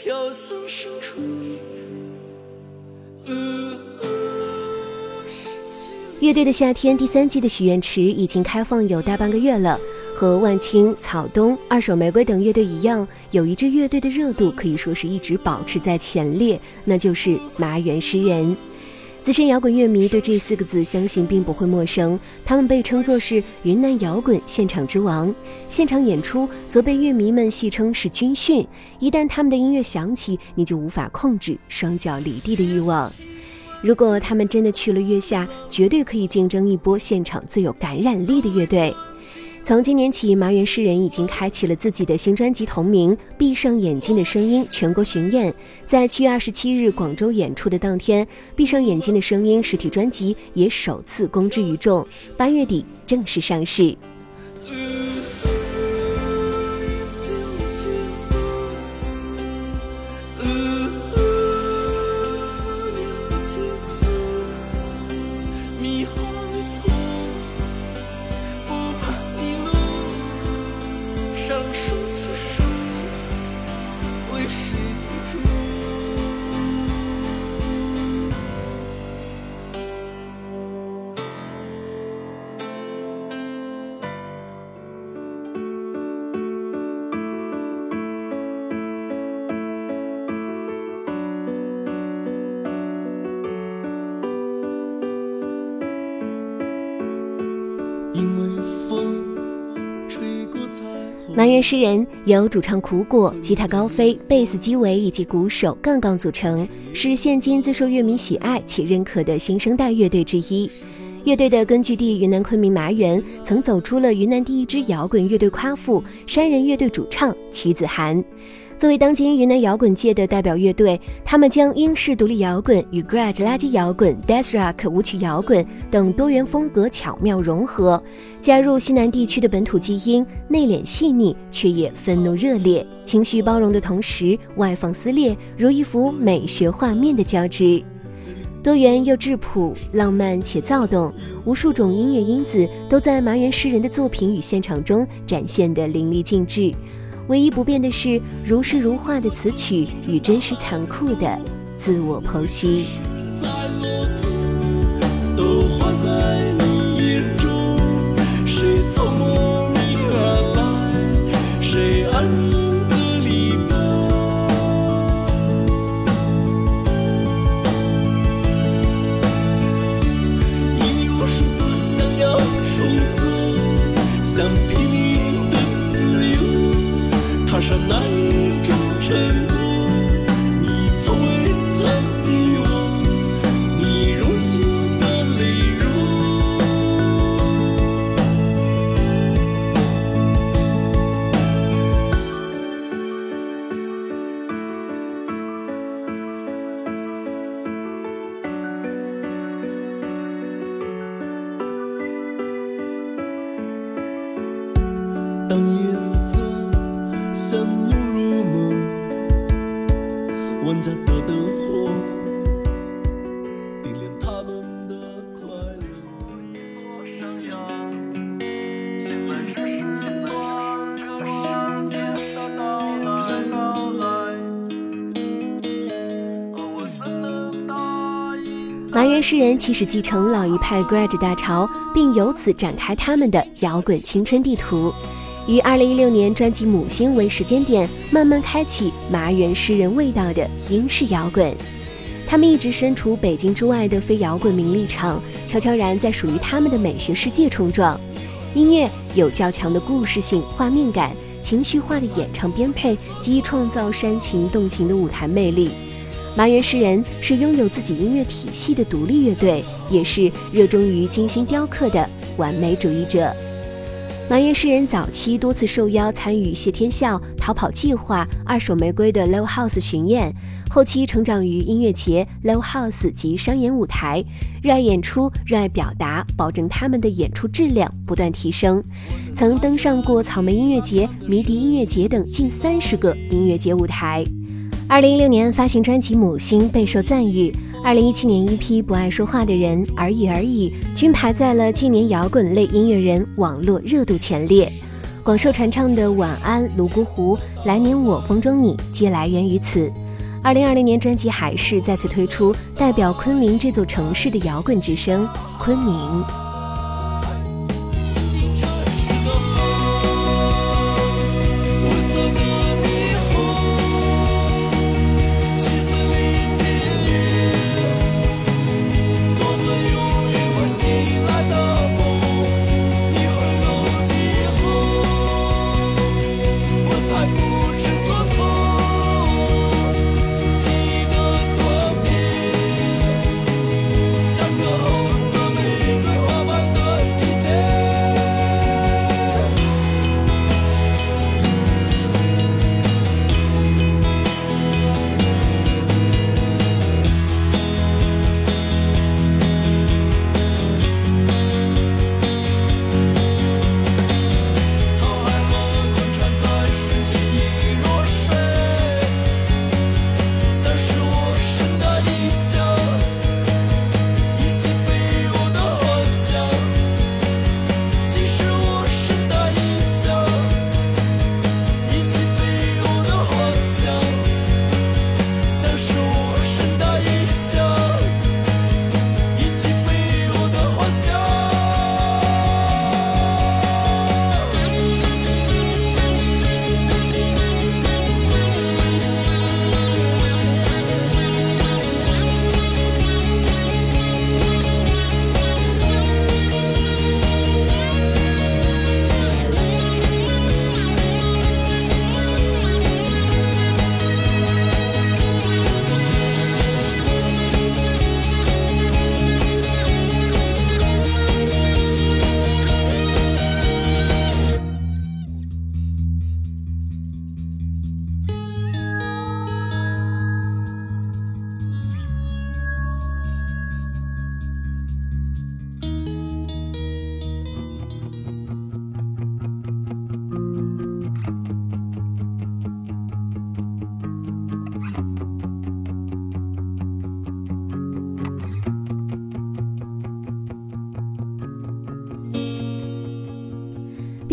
飘向深处乐队的夏天第三季的许愿池已经开放有大半个月了。和万青、草东、二手玫瑰等乐队一样，有一支乐队的热度可以说是一直保持在前列，那就是麻园诗人。资深摇滚乐迷对这四个字相信并不会陌生，他们被称作是云南摇滚现场之王，现场演出则被乐迷们戏称是军训。一旦他们的音乐响起，你就无法控制双脚离地的欲望。如果他们真的去了月下，绝对可以竞争一波现场最有感染力的乐队。从今年起，麻原诗人已经开启了自己的新专辑同名《闭上眼睛的声音》全国巡演。在七月二十七日广州演出的当天，《闭上眼睛的声音》实体专辑也首次公之于众，八月底正式上市。埋怨诗人由主唱苦果、吉他高飞、贝斯基伟以及鼓手杠杠组成，是现今最受乐迷喜爱且认可的新生代乐队之一。乐队的根据地云南昆明麻园，曾走出了云南第一支摇滚乐队夸父山人乐队主唱曲子涵。作为当今云南摇滚界的代表乐队，他们将英式独立摇滚与 g r a g e 垃圾摇滚、death rock 舞曲摇滚等多元风格巧妙融合，加入西南地区的本土基因，内敛细腻却也愤怒热烈，情绪包容的同时外放撕裂，如一幅美学画面的交织。多元又质朴，浪漫且躁动，无数种音乐因子都在麻原诗人的作品与现场中展现得淋漓尽致。唯一不变的是如诗如画的词曲与真实残酷的自我剖析。麻原诗人起始继承老一派 garage 大潮，并由此展开他们的摇滚青春地图。于二零一六年专辑《母星》为时间点，慢慢开启麻原诗人味道的英式摇滚。他们一直身处北京之外的非摇滚名利场，悄悄然在属于他们的美学世界冲撞。音乐有较强的故事性、画面感。情绪化的演唱编配及创造煽情动情的舞台魅力。麻原诗人是拥有自己音乐体系的独立乐队，也是热衷于精心雕刻的完美主义者。麻原诗人早期多次受邀参与谢天笑、逃跑计划、二手玫瑰的 Live House 巡演，后期成长于音乐节、Live House 及商演舞台，热爱演出，热爱表达，保证他们的演出质量不断提升。曾登上过草莓音乐节、迷笛音乐节等近三十个音乐节舞台。二零一六年发行专辑《母星》，备受赞誉。二零一七年，一批不爱说话的人而已而已，均排在了今年摇滚类音乐人网络热度前列。广受传唱的《晚安》《泸沽湖》《来年我风中你》皆来源于此。二零二零年专辑还是再次推出代表昆明这座城市的摇滚之声《昆明》。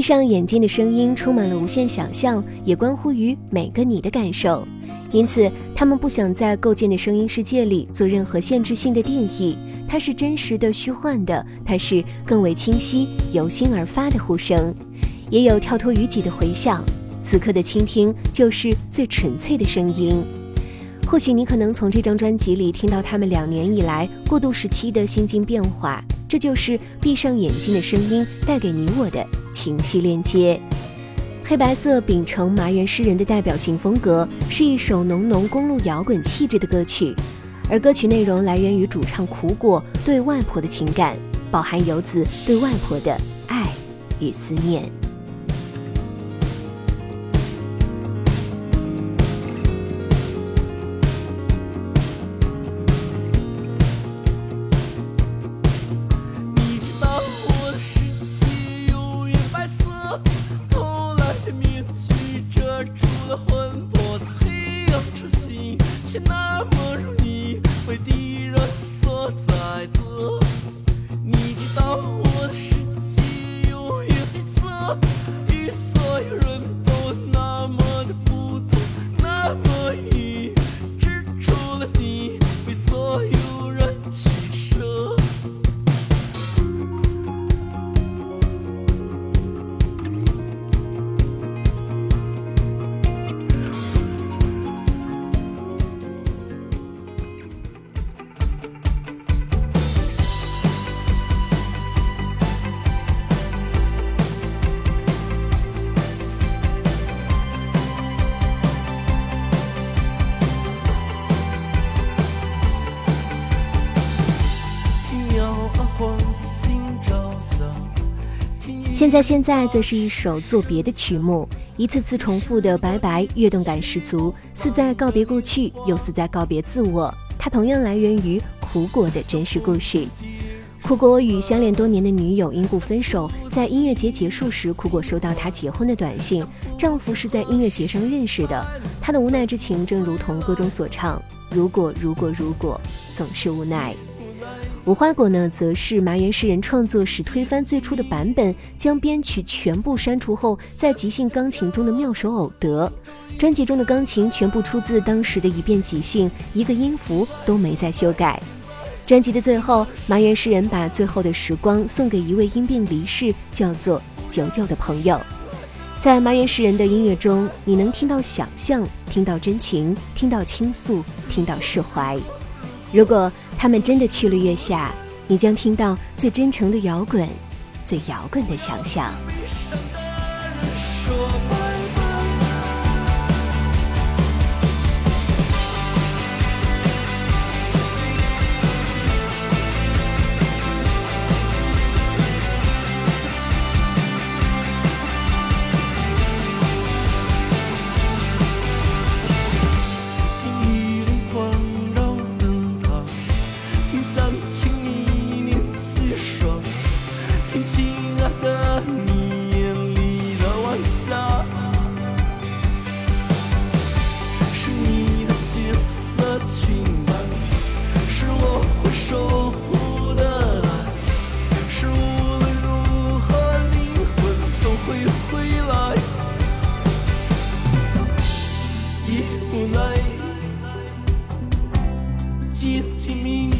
闭上眼睛的声音充满了无限想象，也关乎于每个你的感受。因此，他们不想在构建的声音世界里做任何限制性的定义。它是真实的、虚幻的，它是更为清晰、由心而发的呼声，也有跳脱于己的回响。此刻的倾听，就是最纯粹的声音。或许你可能从这张专辑里听到他们两年以来过渡时期的心境变化。这就是闭上眼睛的声音带给你我的情绪链接。黑白色秉承麻原诗人的代表性风格，是一首浓浓公路摇滚气质的歌曲。而歌曲内容来源于主唱苦果对外婆的情感，饱含游子对外婆的爱与思念。在。现在现在则是一首作别的曲目，一次次重复的拜拜，跃动感十足，似在告别过去，又似在告别自我。它同样来源于苦果的真实故事。苦果与相恋多年的女友因故分手，在音乐节结束时，苦果收到她结婚的短信，丈夫是在音乐节上认识的。她的无奈之情，正如同歌中所唱：“如果如果如果，总是无奈。”无花果呢，则是麻原诗人创作时推翻最初的版本，将编曲全部删除后，在即兴钢琴中的妙手偶得。专辑中的钢琴全部出自当时的一遍即兴，一个音符都没再修改。专辑的最后，麻原诗人把最后的时光送给一位因病离世、叫做九九的朋友。在麻原诗人的音乐中，你能听到想象，听到真情，听到倾诉，听到释怀。如果他们真的去了月下，你将听到最真诚的摇滚，最摇滚的想象。想请你一起细说，听亲爱的你眼里的晚霞，是你的血色裙摆，是我会守护的爱，是无论如何灵魂都会回来，已无奈。寂静明。